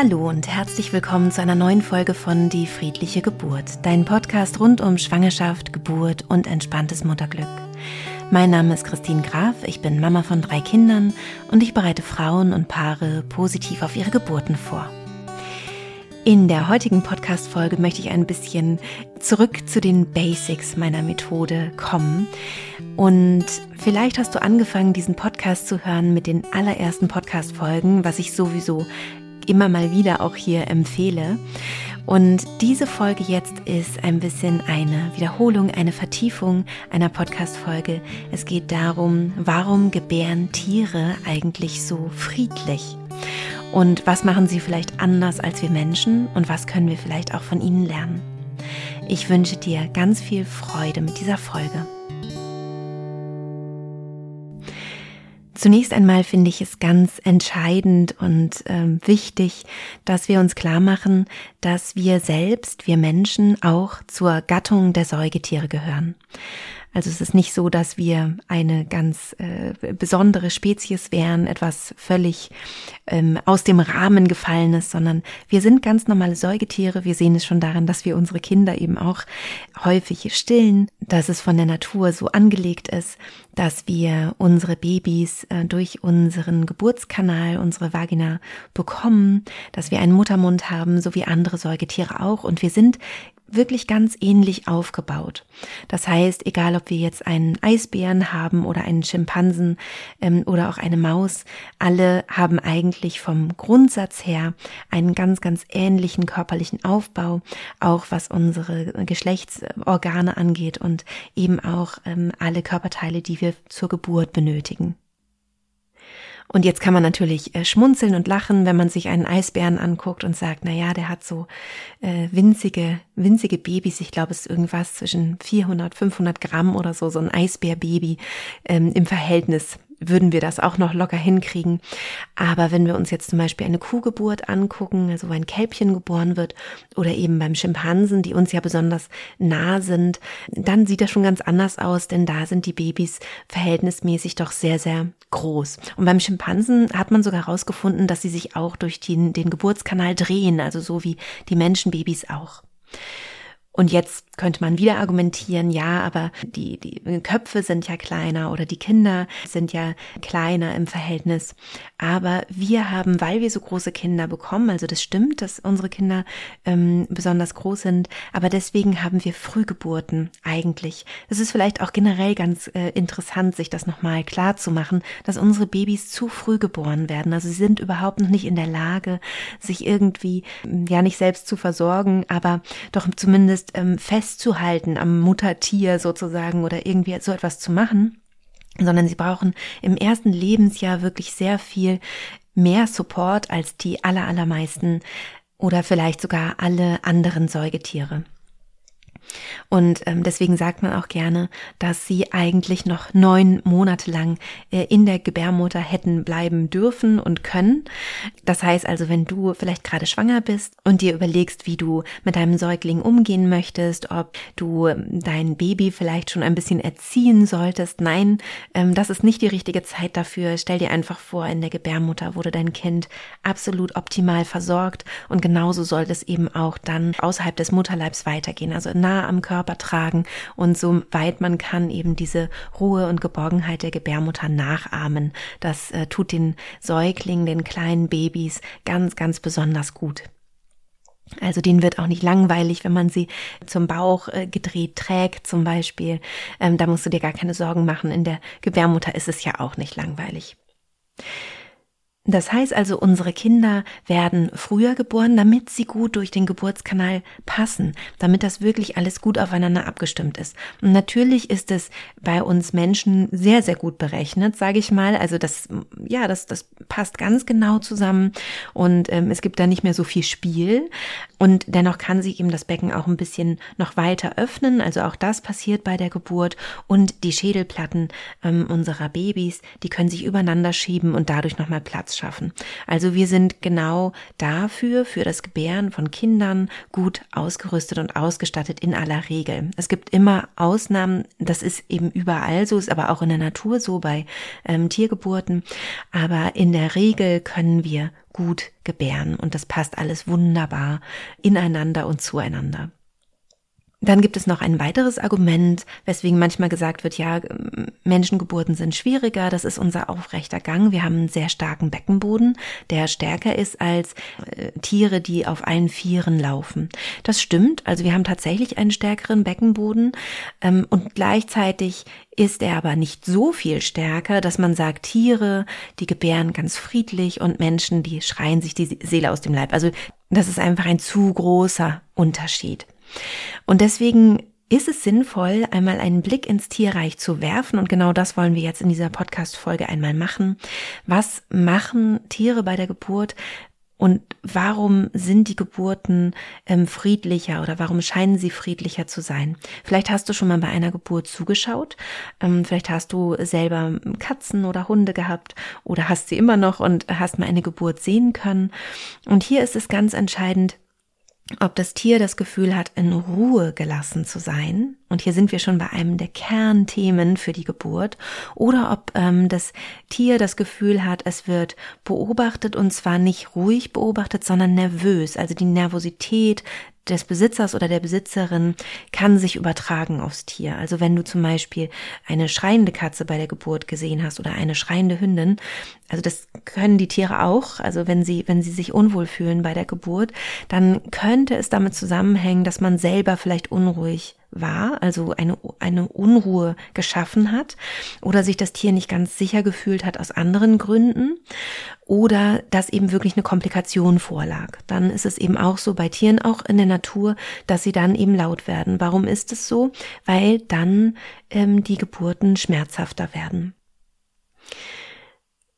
Hallo und herzlich willkommen zu einer neuen Folge von Die friedliche Geburt, dein Podcast rund um Schwangerschaft, Geburt und entspanntes Mutterglück. Mein Name ist Christine Graf, ich bin Mama von drei Kindern und ich bereite Frauen und Paare positiv auf ihre Geburten vor. In der heutigen Podcast-Folge möchte ich ein bisschen zurück zu den Basics meiner Methode kommen. Und vielleicht hast du angefangen, diesen Podcast zu hören mit den allerersten Podcast-Folgen, was ich sowieso immer mal wieder auch hier empfehle. Und diese Folge jetzt ist ein bisschen eine Wiederholung, eine Vertiefung einer Podcast-Folge. Es geht darum, warum gebären Tiere eigentlich so friedlich? Und was machen sie vielleicht anders als wir Menschen? Und was können wir vielleicht auch von ihnen lernen? Ich wünsche dir ganz viel Freude mit dieser Folge. Zunächst einmal finde ich es ganz entscheidend und äh, wichtig, dass wir uns klar machen, dass wir selbst, wir Menschen, auch zur Gattung der Säugetiere gehören. Also es ist nicht so, dass wir eine ganz äh, besondere Spezies wären, etwas völlig ähm, aus dem Rahmen gefallenes, sondern wir sind ganz normale Säugetiere. Wir sehen es schon daran, dass wir unsere Kinder eben auch häufig stillen, dass es von der Natur so angelegt ist, dass wir unsere Babys äh, durch unseren Geburtskanal, unsere Vagina bekommen, dass wir einen Muttermund haben, so wie andere Säugetiere auch. Und wir sind wirklich ganz ähnlich aufgebaut. Das heißt, egal ob wir jetzt einen Eisbären haben oder einen Schimpansen ähm, oder auch eine Maus, alle haben eigentlich vom Grundsatz her einen ganz, ganz ähnlichen körperlichen Aufbau, auch was unsere Geschlechtsorgane angeht und eben auch ähm, alle Körperteile, die wir zur Geburt benötigen. Und jetzt kann man natürlich äh, schmunzeln und lachen, wenn man sich einen Eisbären anguckt und sagt, na ja, der hat so äh, winzige, winzige Babys. Ich glaube, es ist irgendwas zwischen 400, 500 Gramm oder so, so ein Eisbärbaby ähm, im Verhältnis würden wir das auch noch locker hinkriegen. Aber wenn wir uns jetzt zum Beispiel eine Kuhgeburt angucken, also wo ein Kälbchen geboren wird, oder eben beim Schimpansen, die uns ja besonders nah sind, dann sieht das schon ganz anders aus, denn da sind die Babys verhältnismäßig doch sehr, sehr groß. Und beim Schimpansen hat man sogar herausgefunden, dass sie sich auch durch den, den Geburtskanal drehen, also so wie die Menschenbabys auch. Und jetzt könnte man wieder argumentieren, ja, aber die, die Köpfe sind ja kleiner oder die Kinder sind ja kleiner im Verhältnis. Aber wir haben, weil wir so große Kinder bekommen, also das stimmt, dass unsere Kinder ähm, besonders groß sind, aber deswegen haben wir Frühgeburten eigentlich. Es ist vielleicht auch generell ganz äh, interessant, sich das nochmal klar zu machen, dass unsere Babys zu früh geboren werden. Also sie sind überhaupt noch nicht in der Lage, sich irgendwie, ja nicht selbst zu versorgen, aber doch zumindest ähm, festzuhalten am Muttertier sozusagen oder irgendwie so etwas zu machen, sondern sie brauchen im ersten Lebensjahr wirklich sehr viel mehr Support als die aller, allermeisten oder vielleicht sogar alle anderen Säugetiere. Und ähm, deswegen sagt man auch gerne, dass sie eigentlich noch neun Monate lang äh, in der Gebärmutter hätten bleiben dürfen und können. Das heißt also, wenn du vielleicht gerade schwanger bist und dir überlegst, wie du mit deinem Säugling umgehen möchtest, ob du dein Baby vielleicht schon ein bisschen erziehen solltest, nein, ähm, das ist nicht die richtige Zeit dafür. Stell dir einfach vor, in der Gebärmutter wurde dein Kind absolut optimal versorgt und genauso sollte es eben auch dann außerhalb des Mutterleibs weitergehen. Also nah am Körper tragen und so weit man kann eben diese Ruhe und Geborgenheit der Gebärmutter nachahmen. Das äh, tut den Säuglingen, den kleinen Babys ganz, ganz besonders gut. Also denen wird auch nicht langweilig, wenn man sie zum Bauch äh, gedreht trägt zum Beispiel. Ähm, da musst du dir gar keine Sorgen machen. In der Gebärmutter ist es ja auch nicht langweilig. Das heißt also, unsere Kinder werden früher geboren, damit sie gut durch den Geburtskanal passen, damit das wirklich alles gut aufeinander abgestimmt ist. Und natürlich ist es bei uns Menschen sehr, sehr gut berechnet, sage ich mal. Also das, ja, das, das passt ganz genau zusammen und ähm, es gibt da nicht mehr so viel Spiel. Und dennoch kann sich eben das Becken auch ein bisschen noch weiter öffnen. Also auch das passiert bei der Geburt und die Schädelplatten ähm, unserer Babys, die können sich übereinander schieben und dadurch nochmal Platz schaffen. Also wir sind genau dafür, für das Gebären von Kindern gut ausgerüstet und ausgestattet in aller Regel. Es gibt immer Ausnahmen, das ist eben überall so, ist aber auch in der Natur so bei ähm, Tiergeburten. Aber in der Regel können wir gut gebären und das passt alles wunderbar ineinander und zueinander. Dann gibt es noch ein weiteres Argument, weswegen manchmal gesagt wird, ja, Menschengeburten sind schwieriger, das ist unser aufrechter Gang. Wir haben einen sehr starken Beckenboden, der stärker ist als äh, Tiere, die auf allen Vieren laufen. Das stimmt, also wir haben tatsächlich einen stärkeren Beckenboden ähm, und gleichzeitig ist er aber nicht so viel stärker, dass man sagt, Tiere, die gebären ganz friedlich und Menschen, die schreien sich die Seele aus dem Leib. Also das ist einfach ein zu großer Unterschied. Und deswegen ist es sinnvoll, einmal einen Blick ins Tierreich zu werfen. Und genau das wollen wir jetzt in dieser Podcast-Folge einmal machen. Was machen Tiere bei der Geburt? Und warum sind die Geburten ähm, friedlicher oder warum scheinen sie friedlicher zu sein? Vielleicht hast du schon mal bei einer Geburt zugeschaut. Ähm, vielleicht hast du selber Katzen oder Hunde gehabt oder hast sie immer noch und hast mal eine Geburt sehen können. Und hier ist es ganz entscheidend, ob das Tier das Gefühl hat, in Ruhe gelassen zu sein, und hier sind wir schon bei einem der Kernthemen für die Geburt, oder ob ähm, das Tier das Gefühl hat, es wird beobachtet und zwar nicht ruhig beobachtet, sondern nervös, also die Nervosität des Besitzers oder der Besitzerin kann sich übertragen aufs Tier. Also wenn du zum Beispiel eine schreiende Katze bei der Geburt gesehen hast oder eine schreiende Hündin, also das können die Tiere auch, also wenn sie, wenn sie sich unwohl fühlen bei der Geburt, dann könnte es damit zusammenhängen, dass man selber vielleicht unruhig war, also eine, eine Unruhe geschaffen hat oder sich das Tier nicht ganz sicher gefühlt hat aus anderen Gründen oder dass eben wirklich eine Komplikation vorlag. Dann ist es eben auch so bei Tieren, auch in der Natur, dass sie dann eben laut werden. Warum ist es so? Weil dann ähm, die Geburten schmerzhafter werden.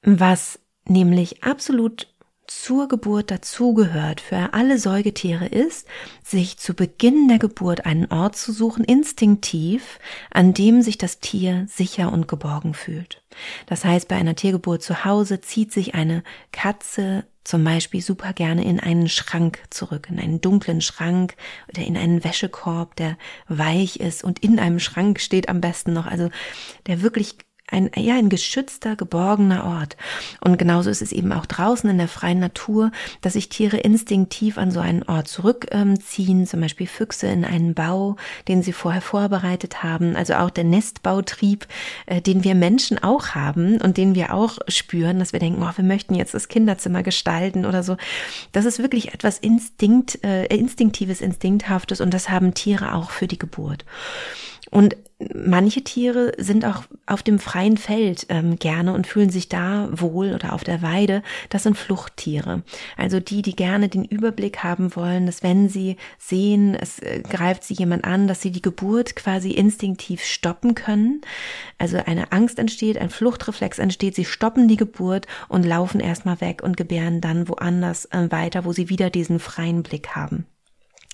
Was nämlich absolut zur Geburt dazugehört für alle Säugetiere ist, sich zu Beginn der Geburt einen Ort zu suchen, instinktiv, an dem sich das Tier sicher und geborgen fühlt. Das heißt, bei einer Tiergeburt zu Hause zieht sich eine Katze zum Beispiel super gerne in einen Schrank zurück, in einen dunklen Schrank oder in einen Wäschekorb, der weich ist und in einem Schrank steht am besten noch, also der wirklich ein, ja, ein geschützter, geborgener Ort. Und genauso ist es eben auch draußen in der freien Natur, dass sich Tiere instinktiv an so einen Ort zurückziehen, zum Beispiel Füchse in einen Bau, den sie vorher vorbereitet haben. Also auch der Nestbautrieb, äh, den wir Menschen auch haben und den wir auch spüren, dass wir denken, oh, wir möchten jetzt das Kinderzimmer gestalten oder so. Das ist wirklich etwas Instinkt, äh, instinktives, instinkthaftes und das haben Tiere auch für die Geburt. Und manche Tiere sind auch auf dem freien Feld ähm, gerne und fühlen sich da wohl oder auf der Weide. Das sind Fluchttiere. Also die, die gerne den Überblick haben wollen, dass wenn sie sehen, es äh, greift sie jemand an, dass sie die Geburt quasi instinktiv stoppen können. Also eine Angst entsteht, ein Fluchtreflex entsteht, sie stoppen die Geburt und laufen erstmal weg und gebären dann woanders äh, weiter, wo sie wieder diesen freien Blick haben.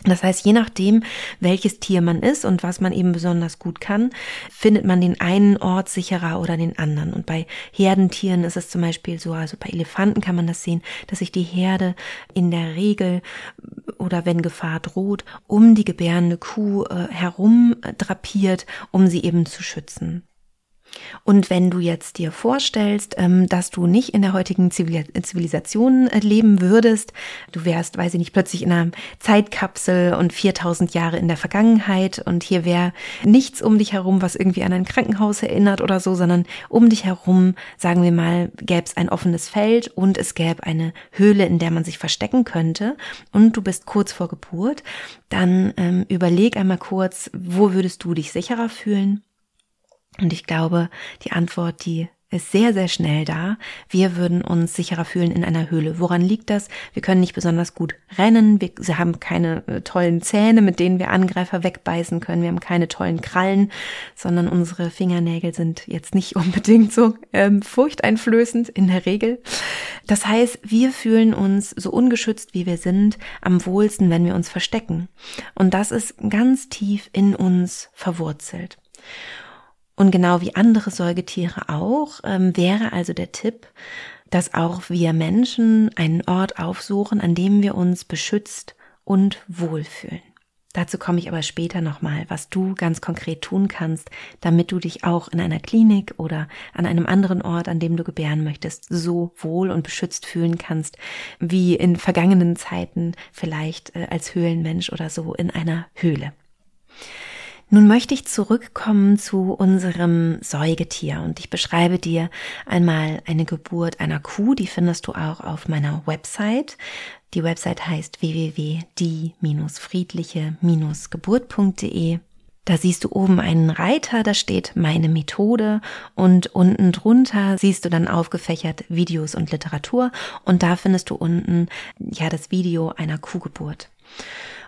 Das heißt, je nachdem, welches Tier man ist und was man eben besonders gut kann, findet man den einen Ort sicherer oder den anderen. Und bei Herdentieren ist es zum Beispiel so, also bei Elefanten kann man das sehen, dass sich die Herde in der Regel oder wenn Gefahr droht, um die gebärende Kuh äh, herum drapiert, um sie eben zu schützen. Und wenn du jetzt dir vorstellst, ähm, dass du nicht in der heutigen Zivilisation äh, leben würdest, du wärst, weiß ich nicht, plötzlich in einer Zeitkapsel und 4000 Jahre in der Vergangenheit und hier wäre nichts um dich herum, was irgendwie an ein Krankenhaus erinnert oder so, sondern um dich herum, sagen wir mal, gäbe es ein offenes Feld und es gäbe eine Höhle, in der man sich verstecken könnte und du bist kurz vor Geburt, dann ähm, überleg einmal kurz, wo würdest du dich sicherer fühlen? Und ich glaube, die Antwort, die ist sehr, sehr schnell da. Wir würden uns sicherer fühlen in einer Höhle. Woran liegt das? Wir können nicht besonders gut rennen. Wir haben keine äh, tollen Zähne, mit denen wir Angreifer wegbeißen können. Wir haben keine tollen Krallen, sondern unsere Fingernägel sind jetzt nicht unbedingt so ähm, furchteinflößend in der Regel. Das heißt, wir fühlen uns so ungeschützt, wie wir sind, am wohlsten, wenn wir uns verstecken. Und das ist ganz tief in uns verwurzelt. Und genau wie andere Säugetiere auch, ähm, wäre also der Tipp, dass auch wir Menschen einen Ort aufsuchen, an dem wir uns beschützt und wohlfühlen. Dazu komme ich aber später nochmal, was du ganz konkret tun kannst, damit du dich auch in einer Klinik oder an einem anderen Ort, an dem du gebären möchtest, so wohl und beschützt fühlen kannst, wie in vergangenen Zeiten vielleicht äh, als Höhlenmensch oder so in einer Höhle. Nun möchte ich zurückkommen zu unserem Säugetier und ich beschreibe dir einmal eine Geburt einer Kuh, die findest du auch auf meiner Website. Die Website heißt www.die-friedliche-geburt.de. Da siehst du oben einen Reiter, da steht meine Methode und unten drunter siehst du dann aufgefächert Videos und Literatur und da findest du unten ja das Video einer Kuhgeburt.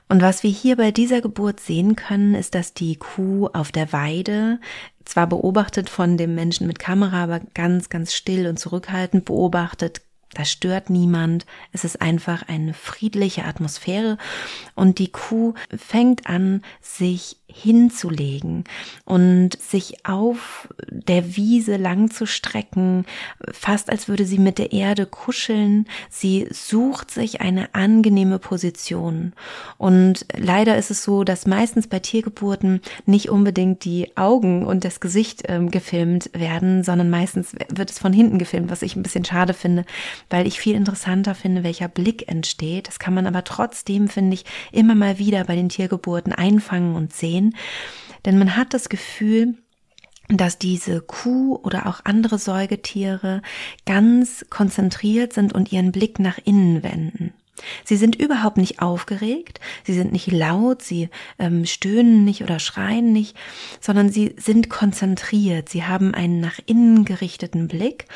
Und was wir hier bei dieser Geburt sehen können, ist, dass die Kuh auf der Weide zwar beobachtet von dem Menschen mit Kamera, aber ganz, ganz still und zurückhaltend beobachtet, da stört niemand. Es ist einfach eine friedliche Atmosphäre und die Kuh fängt an, sich hinzulegen und sich auf der Wiese lang zu strecken, fast als würde sie mit der Erde kuscheln. Sie sucht sich eine angenehme Position. Und leider ist es so, dass meistens bei Tiergeburten nicht unbedingt die Augen und das Gesicht ähm, gefilmt werden, sondern meistens wird es von hinten gefilmt, was ich ein bisschen schade finde, weil ich viel interessanter finde, welcher Blick entsteht. Das kann man aber trotzdem, finde ich, immer mal wieder bei den Tiergeburten einfangen und sehen. Denn man hat das Gefühl, dass diese Kuh oder auch andere Säugetiere ganz konzentriert sind und ihren Blick nach innen wenden. Sie sind überhaupt nicht aufgeregt, sie sind nicht laut, sie ähm, stöhnen nicht oder schreien nicht, sondern sie sind konzentriert, sie haben einen nach innen gerichteten Blick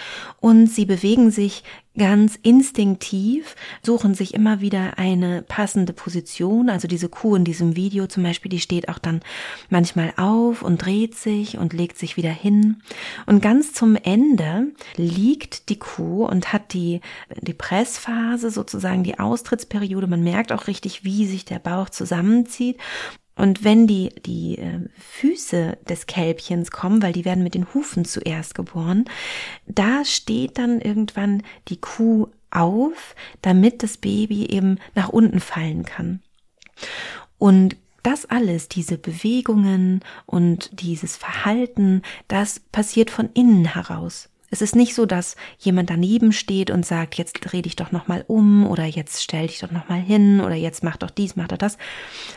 und sie bewegen sich ganz instinktiv suchen sich immer wieder eine passende Position. Also diese Kuh in diesem Video zum Beispiel, die steht auch dann manchmal auf und dreht sich und legt sich wieder hin. Und ganz zum Ende liegt die Kuh und hat die, die Pressphase, sozusagen die Austrittsperiode. Man merkt auch richtig, wie sich der Bauch zusammenzieht. Und wenn die, die äh, Füße des Kälbchens kommen, weil die werden mit den Hufen zuerst geboren, da steht dann irgendwann die Kuh auf, damit das Baby eben nach unten fallen kann. Und das alles, diese Bewegungen und dieses Verhalten, das passiert von innen heraus. Es ist nicht so, dass jemand daneben steht und sagt, jetzt dreh dich doch nochmal um oder jetzt stell dich doch nochmal hin oder jetzt mach doch dies, mach doch das,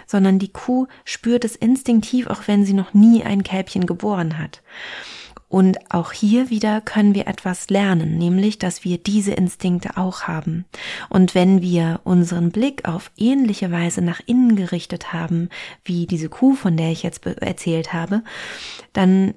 sondern die Kuh spürt es instinktiv, auch wenn sie noch nie ein Kälbchen geboren hat. Und auch hier wieder können wir etwas lernen, nämlich, dass wir diese Instinkte auch haben. Und wenn wir unseren Blick auf ähnliche Weise nach innen gerichtet haben, wie diese Kuh, von der ich jetzt erzählt habe, dann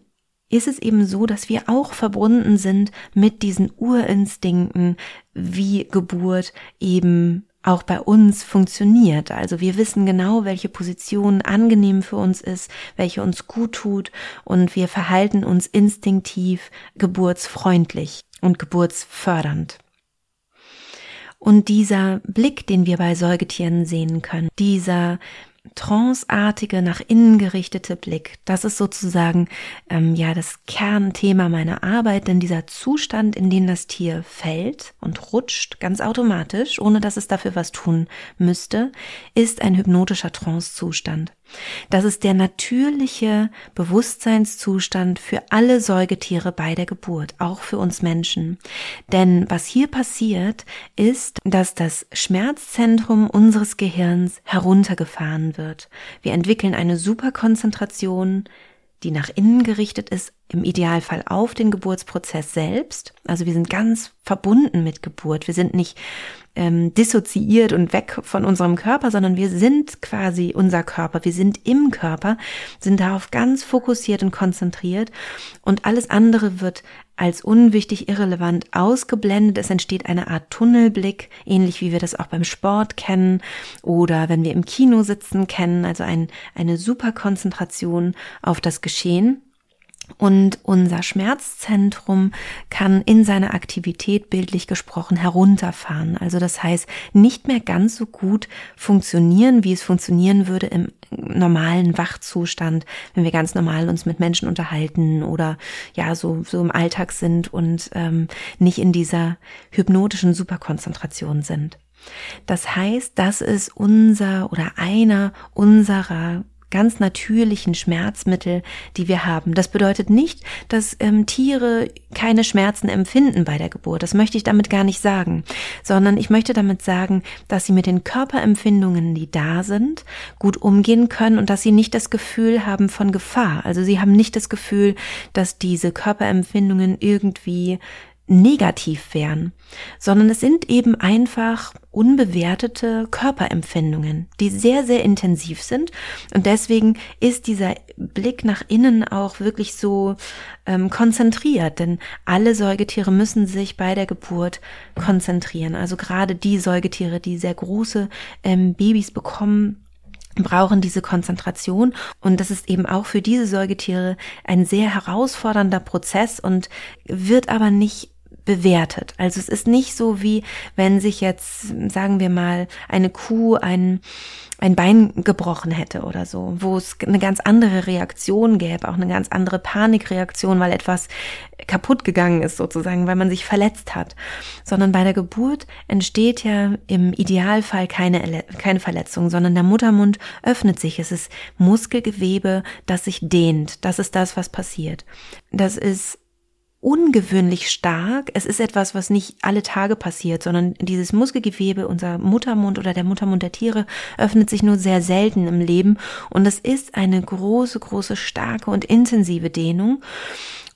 ist es eben so, dass wir auch verbunden sind mit diesen Urinstinkten, wie Geburt eben auch bei uns funktioniert. Also wir wissen genau, welche Position angenehm für uns ist, welche uns gut tut und wir verhalten uns instinktiv geburtsfreundlich und geburtsfördernd. Und dieser Blick, den wir bei Säugetieren sehen können, dieser tranceartige, nach innen gerichtete Blick. Das ist sozusagen ähm, ja das Kernthema meiner Arbeit, denn dieser Zustand, in den das Tier fällt und rutscht, ganz automatisch, ohne dass es dafür was tun müsste, ist ein hypnotischer Trancezustand. Das ist der natürliche Bewusstseinszustand für alle Säugetiere bei der Geburt, auch für uns Menschen. Denn was hier passiert, ist, dass das Schmerzzentrum unseres Gehirns heruntergefahren wird. Wir entwickeln eine Superkonzentration, die nach innen gerichtet ist, im Idealfall auf den Geburtsprozess selbst. Also wir sind ganz verbunden mit Geburt. Wir sind nicht ähm, dissoziiert und weg von unserem Körper, sondern wir sind quasi unser Körper. Wir sind im Körper, sind darauf ganz fokussiert und konzentriert und alles andere wird als unwichtig, irrelevant ausgeblendet. Es entsteht eine Art Tunnelblick, ähnlich wie wir das auch beim Sport kennen oder wenn wir im Kino sitzen kennen, also ein, eine super Konzentration auf das Geschehen. Und unser Schmerzzentrum kann in seiner Aktivität bildlich gesprochen herunterfahren. Also das heißt, nicht mehr ganz so gut funktionieren, wie es funktionieren würde im normalen Wachzustand, wenn wir ganz normal uns mit Menschen unterhalten oder ja so, so im Alltag sind und ähm, nicht in dieser hypnotischen Superkonzentration sind. Das heißt, das ist unser oder einer unserer ganz natürlichen Schmerzmittel, die wir haben. Das bedeutet nicht, dass ähm, Tiere keine Schmerzen empfinden bei der Geburt. Das möchte ich damit gar nicht sagen, sondern ich möchte damit sagen, dass sie mit den Körperempfindungen, die da sind, gut umgehen können und dass sie nicht das Gefühl haben von Gefahr. Also sie haben nicht das Gefühl, dass diese Körperempfindungen irgendwie negativ wären, sondern es sind eben einfach unbewertete Körperempfindungen, die sehr, sehr intensiv sind. Und deswegen ist dieser Blick nach innen auch wirklich so ähm, konzentriert, denn alle Säugetiere müssen sich bei der Geburt konzentrieren. Also gerade die Säugetiere, die sehr große ähm, Babys bekommen, brauchen diese Konzentration und das ist eben auch für diese Säugetiere ein sehr herausfordernder Prozess und wird aber nicht bewertet. Also es ist nicht so wie wenn sich jetzt, sagen wir mal, eine Kuh ein, ein Bein gebrochen hätte oder so, wo es eine ganz andere Reaktion gäbe, auch eine ganz andere Panikreaktion, weil etwas kaputt gegangen ist sozusagen, weil man sich verletzt hat. Sondern bei der Geburt entsteht ja im Idealfall keine, keine Verletzung, sondern der Muttermund öffnet sich. Es ist Muskelgewebe, das sich dehnt. Das ist das, was passiert. Das ist ungewöhnlich stark. Es ist etwas, was nicht alle Tage passiert, sondern dieses Muskelgewebe, unser Muttermund oder der Muttermund der Tiere öffnet sich nur sehr selten im Leben und es ist eine große, große, starke und intensive Dehnung.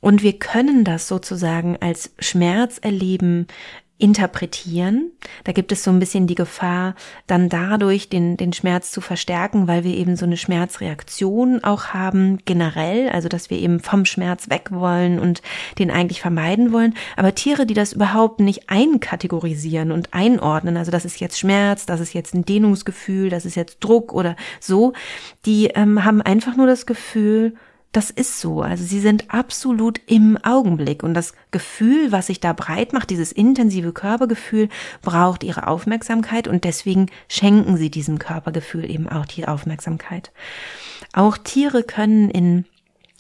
Und wir können das sozusagen als Schmerz erleben interpretieren. Da gibt es so ein bisschen die Gefahr, dann dadurch den, den Schmerz zu verstärken, weil wir eben so eine Schmerzreaktion auch haben, generell, also dass wir eben vom Schmerz weg wollen und den eigentlich vermeiden wollen. Aber Tiere, die das überhaupt nicht einkategorisieren und einordnen, also das ist jetzt Schmerz, das ist jetzt ein Dehnungsgefühl, das ist jetzt Druck oder so, die ähm, haben einfach nur das Gefühl, das ist so. Also sie sind absolut im Augenblick und das Gefühl, was sich da breit macht, dieses intensive Körpergefühl, braucht ihre Aufmerksamkeit und deswegen schenken sie diesem Körpergefühl eben auch die Aufmerksamkeit. Auch Tiere können in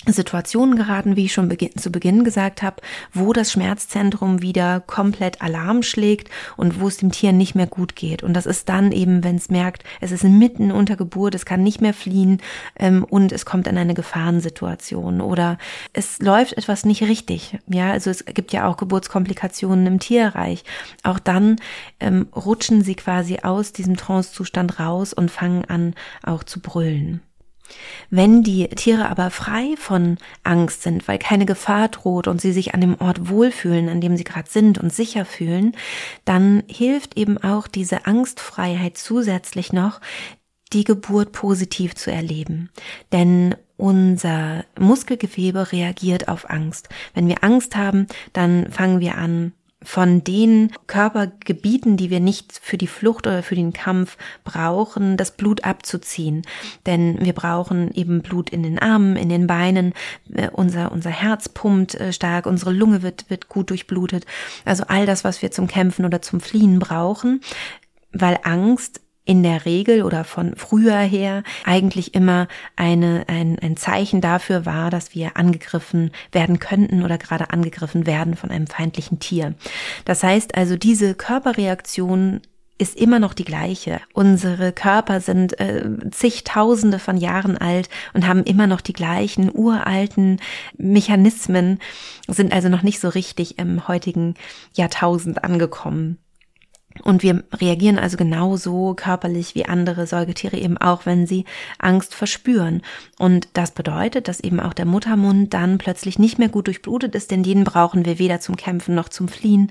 Situationen geraten, wie ich schon zu Beginn gesagt habe, wo das Schmerzzentrum wieder komplett Alarm schlägt und wo es dem Tier nicht mehr gut geht. Und das ist dann eben, wenn es merkt, es ist mitten unter Geburt, es kann nicht mehr fliehen ähm, und es kommt in eine Gefahrensituation oder es läuft etwas nicht richtig. Ja, also es gibt ja auch Geburtskomplikationen im Tierreich. Auch dann ähm, rutschen sie quasi aus diesem Trancezustand raus und fangen an auch zu brüllen. Wenn die Tiere aber frei von Angst sind, weil keine Gefahr droht und sie sich an dem Ort wohlfühlen, an dem sie gerade sind und sicher fühlen, dann hilft eben auch diese Angstfreiheit zusätzlich noch, die Geburt positiv zu erleben. Denn unser Muskelgewebe reagiert auf Angst. Wenn wir Angst haben, dann fangen wir an, von den Körpergebieten, die wir nicht für die Flucht oder für den Kampf brauchen, das Blut abzuziehen. Denn wir brauchen eben Blut in den Armen, in den Beinen, äh, unser, unser Herz pumpt äh, stark, unsere Lunge wird, wird gut durchblutet. Also all das, was wir zum Kämpfen oder zum Fliehen brauchen, weil Angst in der Regel oder von früher her eigentlich immer eine, ein, ein Zeichen dafür war, dass wir angegriffen werden könnten oder gerade angegriffen werden von einem feindlichen Tier. Das heißt also, diese Körperreaktion ist immer noch die gleiche. Unsere Körper sind äh, zigtausende von Jahren alt und haben immer noch die gleichen uralten Mechanismen, sind also noch nicht so richtig im heutigen Jahrtausend angekommen. Und wir reagieren also genauso körperlich wie andere Säugetiere eben auch, wenn sie Angst verspüren. Und das bedeutet, dass eben auch der Muttermund dann plötzlich nicht mehr gut durchblutet ist, denn den brauchen wir weder zum Kämpfen noch zum Fliehen.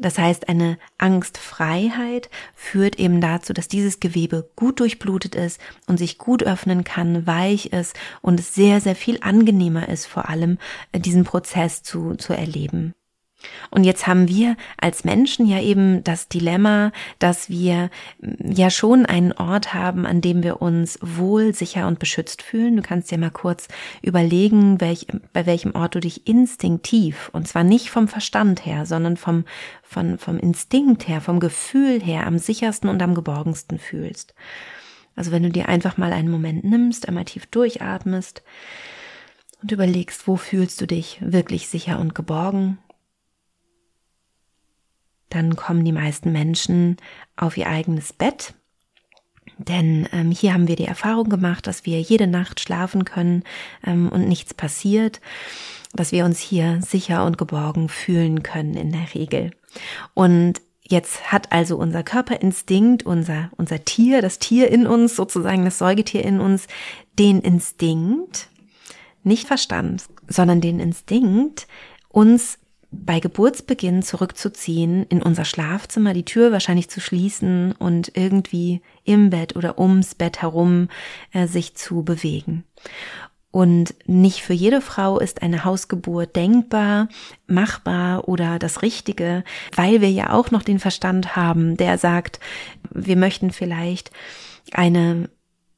Das heißt, eine Angstfreiheit führt eben dazu, dass dieses Gewebe gut durchblutet ist und sich gut öffnen kann, weich ist und es sehr, sehr viel angenehmer ist, vor allem diesen Prozess zu, zu erleben. Und jetzt haben wir als Menschen ja eben das Dilemma, dass wir mm, ja schon einen Ort haben, an dem wir uns wohl, sicher und beschützt fühlen. Du kannst dir mal kurz überlegen, welch, bei welchem Ort du dich instinktiv, und zwar nicht vom Verstand her, sondern vom, von, vom Instinkt her, vom Gefühl her am sichersten und am geborgensten fühlst. Also wenn du dir einfach mal einen Moment nimmst, einmal tief durchatmest und überlegst, wo fühlst du dich wirklich sicher und geborgen dann kommen die meisten Menschen auf ihr eigenes Bett. Denn ähm, hier haben wir die Erfahrung gemacht, dass wir jede Nacht schlafen können ähm, und nichts passiert, dass wir uns hier sicher und geborgen fühlen können in der Regel. Und Jetzt hat also unser Körperinstinkt, unser, unser Tier, das Tier in uns, sozusagen das Säugetier in uns, den Instinkt, nicht Verstand, sondern den Instinkt, uns bei Geburtsbeginn zurückzuziehen, in unser Schlafzimmer, die Tür wahrscheinlich zu schließen und irgendwie im Bett oder ums Bett herum äh, sich zu bewegen. Und nicht für jede Frau ist eine Hausgeburt denkbar, machbar oder das Richtige, weil wir ja auch noch den Verstand haben, der sagt, wir möchten vielleicht eine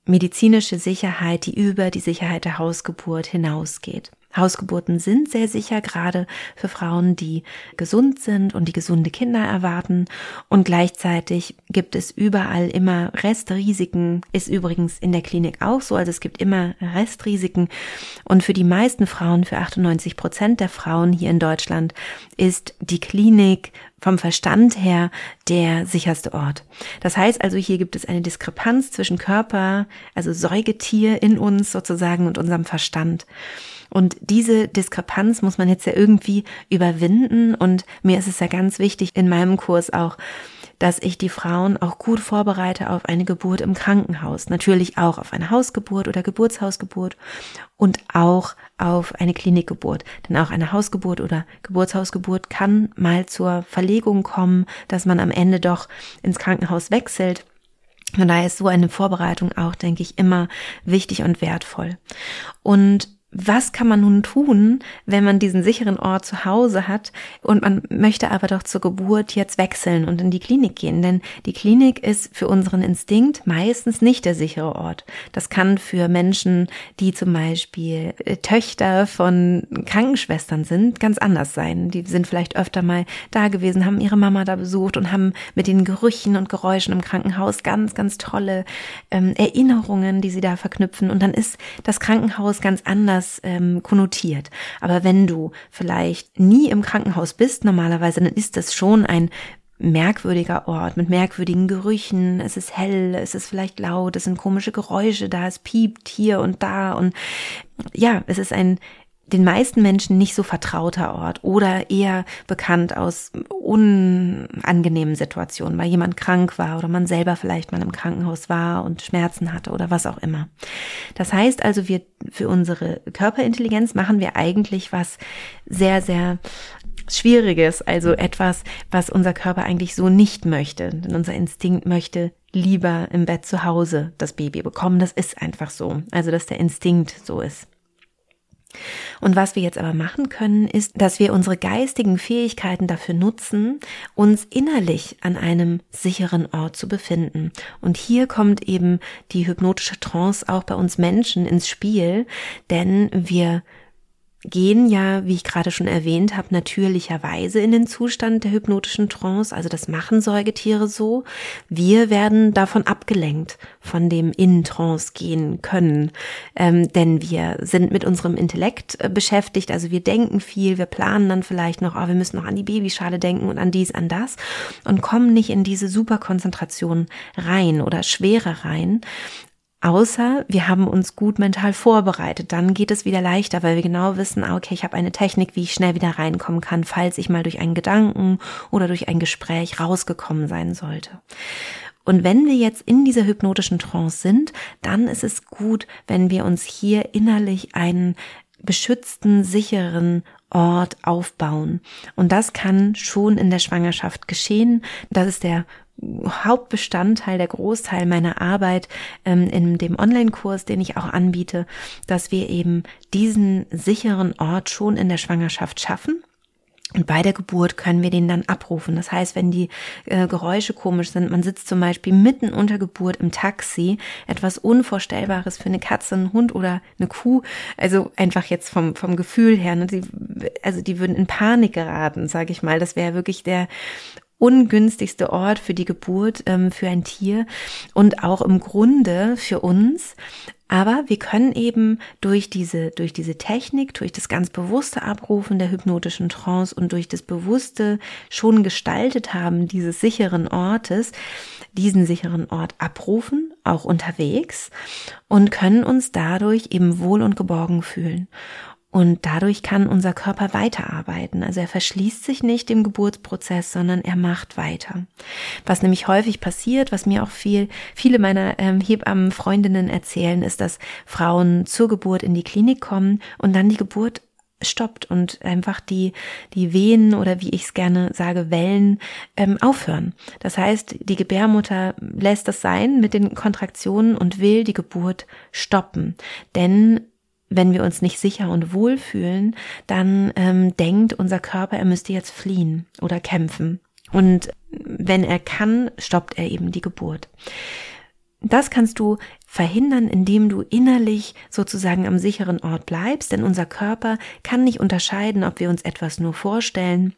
medizinische Sicherheit, die über die Sicherheit der Hausgeburt hinausgeht. Hausgeburten sind sehr sicher, gerade für Frauen, die gesund sind und die gesunde Kinder erwarten. Und gleichzeitig gibt es überall immer Restrisiken, ist übrigens in der Klinik auch so. Also es gibt immer Restrisiken. Und für die meisten Frauen, für 98 Prozent der Frauen hier in Deutschland, ist die Klinik vom Verstand her der sicherste Ort. Das heißt also, hier gibt es eine Diskrepanz zwischen Körper, also Säugetier in uns sozusagen und unserem Verstand. Und diese Diskrepanz muss man jetzt ja irgendwie überwinden. Und mir ist es ja ganz wichtig in meinem Kurs auch, dass ich die Frauen auch gut vorbereite auf eine Geburt im Krankenhaus. Natürlich auch auf eine Hausgeburt oder Geburtshausgeburt und auch auf eine Klinikgeburt. Denn auch eine Hausgeburt oder Geburtshausgeburt kann mal zur Verlegung kommen, dass man am Ende doch ins Krankenhaus wechselt. Von daher ist so eine Vorbereitung auch, denke ich, immer wichtig und wertvoll. Und was kann man nun tun, wenn man diesen sicheren Ort zu Hause hat und man möchte aber doch zur Geburt jetzt wechseln und in die Klinik gehen? Denn die Klinik ist für unseren Instinkt meistens nicht der sichere Ort. Das kann für Menschen, die zum Beispiel äh, Töchter von Krankenschwestern sind, ganz anders sein. Die sind vielleicht öfter mal da gewesen, haben ihre Mama da besucht und haben mit den Gerüchen und Geräuschen im Krankenhaus ganz, ganz tolle ähm, Erinnerungen, die sie da verknüpfen. Und dann ist das Krankenhaus ganz anders anders ähm, konnotiert. Aber wenn du vielleicht nie im Krankenhaus bist, normalerweise, dann ist das schon ein merkwürdiger Ort mit merkwürdigen Gerüchen. Es ist hell, es ist vielleicht laut, es sind komische Geräusche da, es piept hier und da und ja, es ist ein den meisten Menschen nicht so vertrauter Ort oder eher bekannt aus unangenehmen Situationen, weil jemand krank war oder man selber vielleicht mal im Krankenhaus war und Schmerzen hatte oder was auch immer. Das heißt also, wir für unsere Körperintelligenz machen wir eigentlich was sehr, sehr Schwieriges, also etwas, was unser Körper eigentlich so nicht möchte. Denn unser Instinkt möchte lieber im Bett zu Hause das Baby bekommen. Das ist einfach so. Also, dass der Instinkt so ist. Und was wir jetzt aber machen können, ist, dass wir unsere geistigen Fähigkeiten dafür nutzen, uns innerlich an einem sicheren Ort zu befinden. Und hier kommt eben die hypnotische Trance auch bei uns Menschen ins Spiel, denn wir gehen ja, wie ich gerade schon erwähnt habe, natürlicherweise in den Zustand der hypnotischen Trance. Also das machen Säugetiere so. Wir werden davon abgelenkt, von dem in Trance gehen können. Ähm, denn wir sind mit unserem Intellekt äh, beschäftigt. Also wir denken viel, wir planen dann vielleicht noch, oh, wir müssen noch an die Babyschale denken und an dies, an das und kommen nicht in diese Superkonzentration rein oder Schwere rein, Außer wir haben uns gut mental vorbereitet, dann geht es wieder leichter, weil wir genau wissen, ah, okay, ich habe eine Technik, wie ich schnell wieder reinkommen kann, falls ich mal durch einen Gedanken oder durch ein Gespräch rausgekommen sein sollte. Und wenn wir jetzt in dieser hypnotischen Trance sind, dann ist es gut, wenn wir uns hier innerlich einen beschützten, sicheren Ort aufbauen. Und das kann schon in der Schwangerschaft geschehen. Das ist der Hauptbestandteil, der Großteil meiner Arbeit ähm, in dem Online-Kurs, den ich auch anbiete, dass wir eben diesen sicheren Ort schon in der Schwangerschaft schaffen Und bei der Geburt können wir den dann abrufen. Das heißt, wenn die äh, Geräusche komisch sind, man sitzt zum Beispiel mitten unter Geburt im Taxi, etwas Unvorstellbares für eine Katze, einen Hund oder eine Kuh, also einfach jetzt vom, vom Gefühl her, ne, die, also die würden in Panik geraten, sage ich mal. Das wäre wirklich der ungünstigste Ort für die Geburt ähm, für ein Tier und auch im Grunde für uns. Aber wir können eben durch diese, durch diese Technik, durch das ganz bewusste Abrufen der hypnotischen Trance und durch das bewusste schon gestaltet haben dieses sicheren Ortes, diesen sicheren Ort abrufen, auch unterwegs und können uns dadurch eben wohl und geborgen fühlen. Und dadurch kann unser Körper weiterarbeiten. Also er verschließt sich nicht dem Geburtsprozess, sondern er macht weiter. Was nämlich häufig passiert, was mir auch viel, viele meiner ähm, Hebammenfreundinnen erzählen, ist, dass Frauen zur Geburt in die Klinik kommen und dann die Geburt stoppt und einfach die, die Wehen oder wie ich es gerne sage, Wellen ähm, aufhören. Das heißt, die Gebärmutter lässt das sein mit den Kontraktionen und will die Geburt stoppen. Denn wenn wir uns nicht sicher und wohl fühlen, dann ähm, denkt unser Körper, er müsste jetzt fliehen oder kämpfen. Und wenn er kann, stoppt er eben die Geburt. Das kannst du verhindern, indem du innerlich sozusagen am sicheren Ort bleibst, denn unser Körper kann nicht unterscheiden, ob wir uns etwas nur vorstellen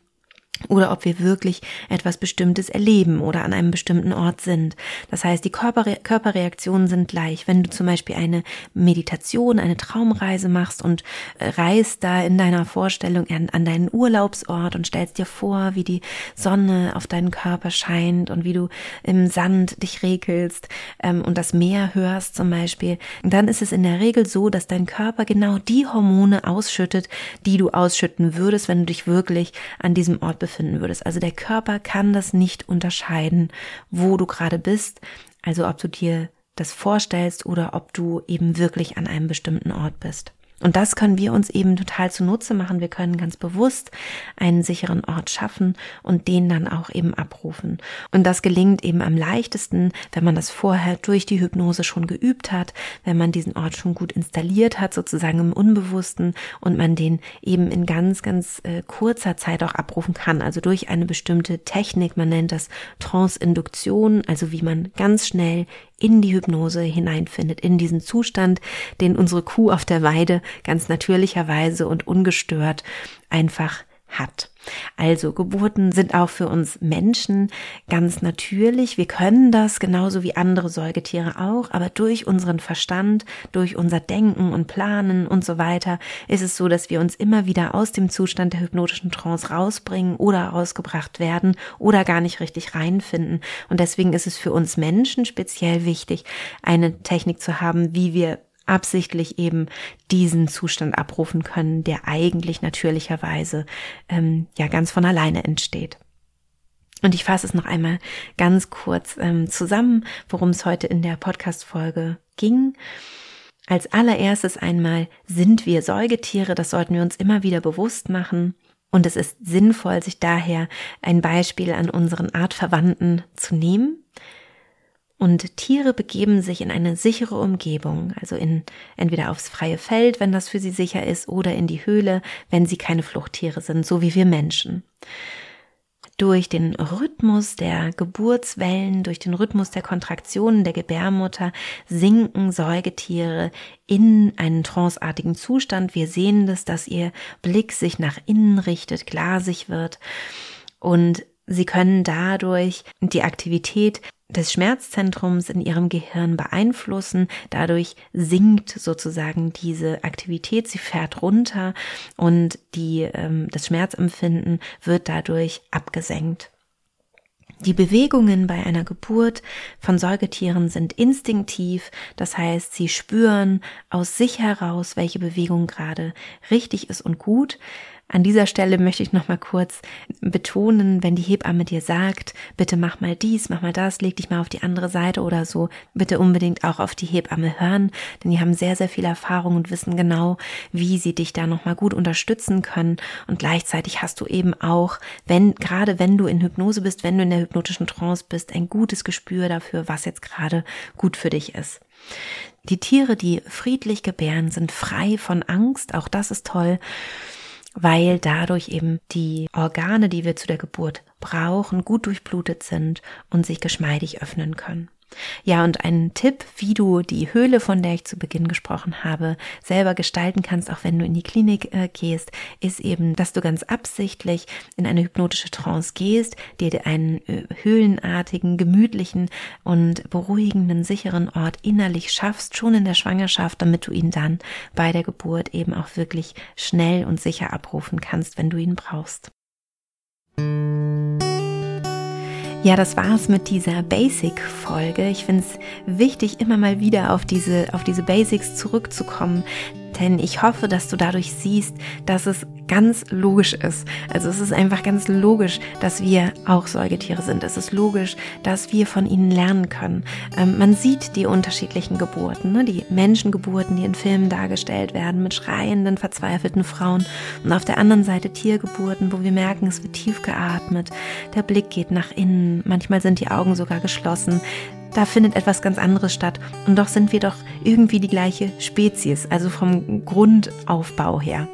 oder ob wir wirklich etwas Bestimmtes erleben oder an einem bestimmten Ort sind. Das heißt, die Körperre Körperreaktionen sind gleich. Wenn du zum Beispiel eine Meditation, eine Traumreise machst und äh, reist da in deiner Vorstellung an, an deinen Urlaubsort und stellst dir vor, wie die Sonne auf deinen Körper scheint und wie du im Sand dich regelst ähm, und das Meer hörst zum Beispiel, dann ist es in der Regel so, dass dein Körper genau die Hormone ausschüttet, die du ausschütten würdest, wenn du dich wirklich an diesem Ort befinden würdest. Also der Körper kann das nicht unterscheiden, wo du gerade bist. Also ob du dir das vorstellst oder ob du eben wirklich an einem bestimmten Ort bist. Und das können wir uns eben total zunutze machen. Wir können ganz bewusst einen sicheren Ort schaffen und den dann auch eben abrufen. Und das gelingt eben am leichtesten, wenn man das vorher durch die Hypnose schon geübt hat, wenn man diesen Ort schon gut installiert hat, sozusagen im Unbewussten und man den eben in ganz, ganz äh, kurzer Zeit auch abrufen kann. Also durch eine bestimmte Technik, man nennt das Trance-Induktion, also wie man ganz schnell in die Hypnose hineinfindet, in diesen Zustand, den unsere Kuh auf der Weide ganz natürlicherweise und ungestört einfach hat. Also Geburten sind auch für uns Menschen ganz natürlich. Wir können das genauso wie andere Säugetiere auch, aber durch unseren Verstand, durch unser Denken und Planen und so weiter ist es so, dass wir uns immer wieder aus dem Zustand der hypnotischen Trance rausbringen oder rausgebracht werden oder gar nicht richtig reinfinden. Und deswegen ist es für uns Menschen speziell wichtig, eine Technik zu haben, wie wir absichtlich eben diesen Zustand abrufen können, der eigentlich natürlicherweise ähm, ja ganz von alleine entsteht. Und ich fasse es noch einmal ganz kurz ähm, zusammen, worum es heute in der Podcast-Folge ging. Als allererstes einmal sind wir Säugetiere, das sollten wir uns immer wieder bewusst machen. Und es ist sinnvoll, sich daher ein Beispiel an unseren Artverwandten zu nehmen. Und Tiere begeben sich in eine sichere Umgebung, also in entweder aufs freie Feld, wenn das für sie sicher ist, oder in die Höhle, wenn sie keine Fluchttiere sind, so wie wir Menschen. Durch den Rhythmus der Geburtswellen, durch den Rhythmus der Kontraktionen der Gebärmutter sinken Säugetiere in einen tranceartigen Zustand. Wir sehen das, dass ihr Blick sich nach innen richtet, glasig wird und Sie können dadurch die Aktivität des Schmerzzentrums in ihrem Gehirn beeinflussen. Dadurch sinkt sozusagen diese Aktivität, sie fährt runter und die, ähm, das Schmerzempfinden wird dadurch abgesenkt. Die Bewegungen bei einer Geburt von Säugetieren sind instinktiv, das heißt, sie spüren aus sich heraus, welche Bewegung gerade richtig ist und gut. An dieser Stelle möchte ich noch mal kurz betonen, wenn die Hebamme dir sagt, bitte mach mal dies, mach mal das, leg dich mal auf die andere Seite oder so, bitte unbedingt auch auf die Hebamme hören, denn die haben sehr, sehr viel Erfahrung und wissen genau, wie sie dich da noch mal gut unterstützen können und gleichzeitig hast du eben auch, wenn, gerade wenn du in Hypnose bist, wenn du in der hypnotischen Trance bist, ein gutes Gespür dafür, was jetzt gerade gut für dich ist. Die Tiere, die friedlich gebären, sind frei von Angst, auch das ist toll. Weil dadurch eben die Organe, die wir zu der Geburt brauchen, gut durchblutet sind und sich geschmeidig öffnen können. Ja, und ein Tipp, wie du die Höhle, von der ich zu Beginn gesprochen habe, selber gestalten kannst, auch wenn du in die Klinik äh, gehst, ist eben, dass du ganz absichtlich in eine hypnotische Trance gehst, dir einen äh, höhlenartigen, gemütlichen und beruhigenden, sicheren Ort innerlich schaffst, schon in der Schwangerschaft, damit du ihn dann bei der Geburt eben auch wirklich schnell und sicher abrufen kannst, wenn du ihn brauchst. Ja, das war's mit dieser Basic-Folge. Ich finde es wichtig, immer mal wieder auf diese, auf diese Basics zurückzukommen, denn ich hoffe, dass du dadurch siehst, dass es ganz logisch ist. Also es ist einfach ganz logisch, dass wir auch Säugetiere sind. Es ist logisch, dass wir von ihnen lernen können. Ähm, man sieht die unterschiedlichen Geburten, ne? die Menschengeburten, die in Filmen dargestellt werden, mit schreienden, verzweifelten Frauen. Und auf der anderen Seite Tiergeburten, wo wir merken, es wird tief geatmet, der Blick geht nach innen, manchmal sind die Augen sogar geschlossen da findet etwas ganz anderes statt. Und doch sind wir doch irgendwie die gleiche Spezies, also vom Grundaufbau her.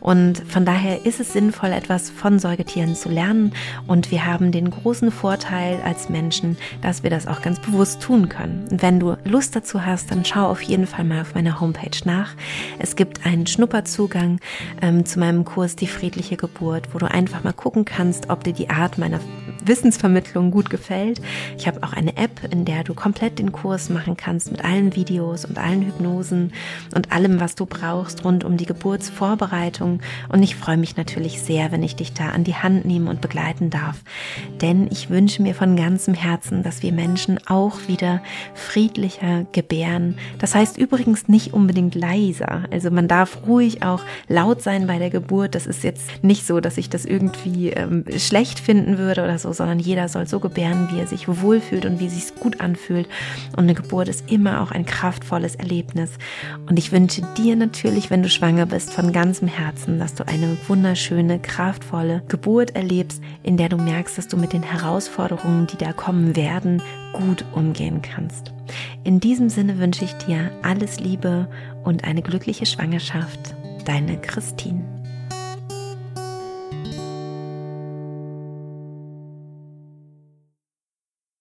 Und von daher ist es sinnvoll, etwas von Säugetieren zu lernen. Und wir haben den großen Vorteil als Menschen, dass wir das auch ganz bewusst tun können. Wenn du Lust dazu hast, dann schau auf jeden Fall mal auf meiner Homepage nach. Es gibt einen Schnupperzugang ähm, zu meinem Kurs Die friedliche Geburt, wo du einfach mal gucken kannst, ob dir die Art meiner Wissensvermittlung gut gefällt. Ich habe auch eine App, in der du komplett den Kurs machen kannst mit allen Videos und allen Hypnosen und allem, was du brauchst rund um die Geburtsvorbereitung. Und ich freue mich natürlich sehr, wenn ich dich da an die Hand nehmen und begleiten darf. Denn ich wünsche mir von ganzem Herzen, dass wir Menschen auch wieder friedlicher gebären. Das heißt übrigens nicht unbedingt leiser. Also man darf ruhig auch laut sein bei der Geburt. Das ist jetzt nicht so, dass ich das irgendwie ähm, schlecht finden würde oder so, sondern jeder soll so gebären, wie er sich wohlfühlt und wie es sich gut anfühlt. Und eine Geburt ist immer auch ein kraftvolles Erlebnis. Und ich wünsche dir natürlich, wenn du schwanger bist, von ganzem Herzen, dass du eine wunderschöne, kraftvolle Geburt erlebst, in der du merkst, dass du mit den Herausforderungen, die da kommen werden, gut umgehen kannst. In diesem Sinne wünsche ich dir alles Liebe und eine glückliche Schwangerschaft. Deine Christine.